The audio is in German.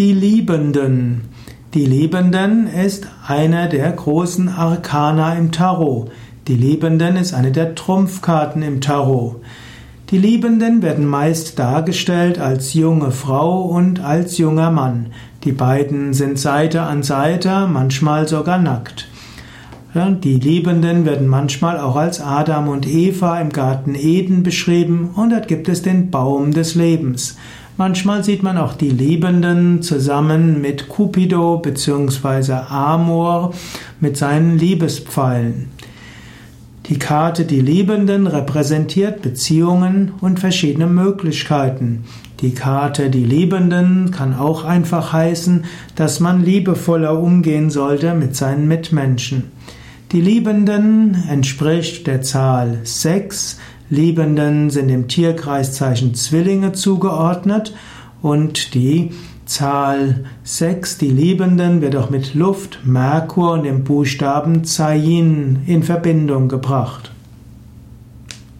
Die Liebenden. Die Liebenden ist einer der großen Arkana im Tarot. Die Liebenden ist eine der Trumpfkarten im Tarot. Die Liebenden werden meist dargestellt als junge Frau und als junger Mann. Die beiden sind Seite an Seite, manchmal sogar nackt. Die Liebenden werden manchmal auch als Adam und Eva im Garten Eden beschrieben und dort gibt es den Baum des Lebens. Manchmal sieht man auch die Liebenden zusammen mit Cupido bzw. Amor mit seinen Liebespfeilen. Die Karte Die Liebenden repräsentiert Beziehungen und verschiedene Möglichkeiten. Die Karte Die Liebenden kann auch einfach heißen, dass man liebevoller umgehen sollte mit seinen Mitmenschen. Die Liebenden entspricht der Zahl 6, Liebenden sind im Tierkreiszeichen Zwillinge zugeordnet und die Zahl 6, die Liebenden, wird auch mit Luft, Merkur und dem Buchstaben Zayin in Verbindung gebracht.